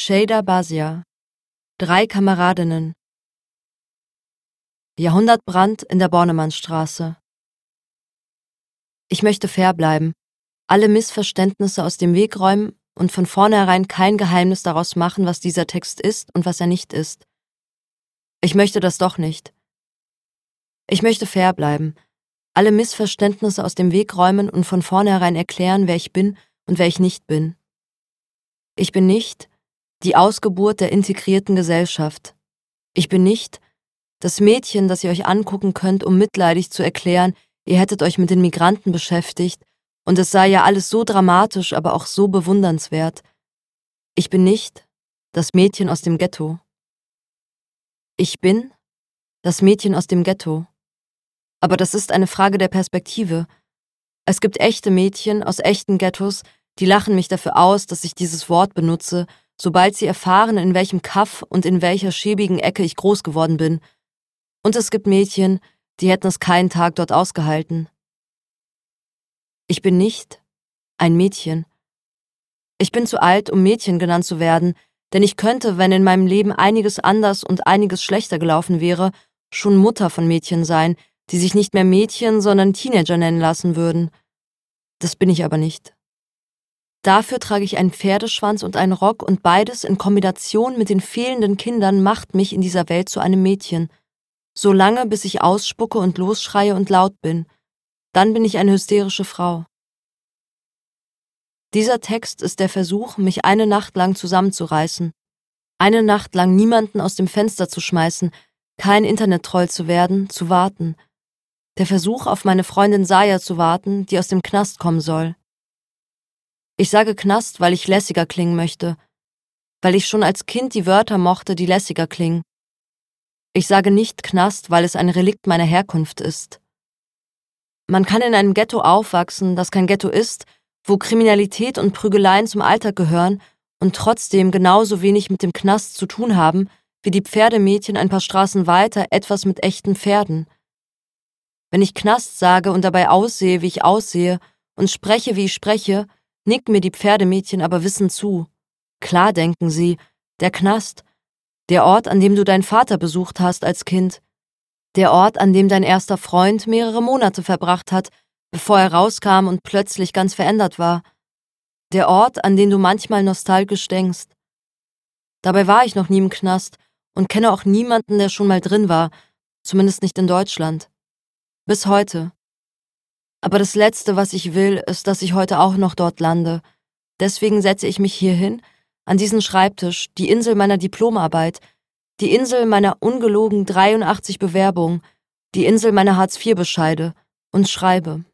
Shada Basia. Drei Kameradinnen. Jahrhundertbrand in der Bornemannstraße. Ich möchte fair bleiben, alle Missverständnisse aus dem Weg räumen und von vornherein kein Geheimnis daraus machen, was dieser Text ist und was er nicht ist. Ich möchte das doch nicht. Ich möchte fair bleiben, alle Missverständnisse aus dem Weg räumen und von vornherein erklären, wer ich bin und wer ich nicht bin. Ich bin nicht die Ausgeburt der integrierten Gesellschaft. Ich bin nicht das Mädchen, das ihr euch angucken könnt, um mitleidig zu erklären, ihr hättet euch mit den Migranten beschäftigt und es sei ja alles so dramatisch, aber auch so bewundernswert. Ich bin nicht das Mädchen aus dem Ghetto. Ich bin das Mädchen aus dem Ghetto. Aber das ist eine Frage der Perspektive. Es gibt echte Mädchen aus echten Ghettos, die lachen mich dafür aus, dass ich dieses Wort benutze, sobald sie erfahren, in welchem Kaff und in welcher schäbigen Ecke ich groß geworden bin. Und es gibt Mädchen, die hätten es keinen Tag dort ausgehalten. Ich bin nicht ein Mädchen. Ich bin zu alt, um Mädchen genannt zu werden, denn ich könnte, wenn in meinem Leben einiges anders und einiges schlechter gelaufen wäre, schon Mutter von Mädchen sein, die sich nicht mehr Mädchen, sondern Teenager nennen lassen würden. Das bin ich aber nicht. Dafür trage ich einen Pferdeschwanz und einen Rock und beides in Kombination mit den fehlenden Kindern macht mich in dieser Welt zu einem Mädchen. So lange, bis ich ausspucke und losschreie und laut bin. Dann bin ich eine hysterische Frau. Dieser Text ist der Versuch, mich eine Nacht lang zusammenzureißen. Eine Nacht lang niemanden aus dem Fenster zu schmeißen, kein Internettroll zu werden, zu warten. Der Versuch, auf meine Freundin Saya zu warten, die aus dem Knast kommen soll. Ich sage Knast, weil ich lässiger klingen möchte, weil ich schon als Kind die Wörter mochte, die lässiger klingen. Ich sage nicht Knast, weil es ein Relikt meiner Herkunft ist. Man kann in einem Ghetto aufwachsen, das kein Ghetto ist, wo Kriminalität und Prügeleien zum Alltag gehören und trotzdem genauso wenig mit dem Knast zu tun haben, wie die Pferdemädchen ein paar Straßen weiter etwas mit echten Pferden. Wenn ich Knast sage und dabei aussehe, wie ich aussehe, und spreche, wie ich spreche, nicken mir die Pferdemädchen aber wissend zu. Klar denken sie, der Knast, der Ort, an dem du deinen Vater besucht hast als Kind, der Ort, an dem dein erster Freund mehrere Monate verbracht hat, bevor er rauskam und plötzlich ganz verändert war, der Ort, an den du manchmal nostalgisch denkst. Dabei war ich noch nie im Knast und kenne auch niemanden, der schon mal drin war, zumindest nicht in Deutschland. Bis heute. Aber das Letzte, was ich will, ist, dass ich heute auch noch dort lande. Deswegen setze ich mich hier hin, an diesen Schreibtisch, die Insel meiner Diplomarbeit, die Insel meiner ungelogen 83 Bewerbungen, die Insel meiner Hartz-IV-Bescheide und schreibe.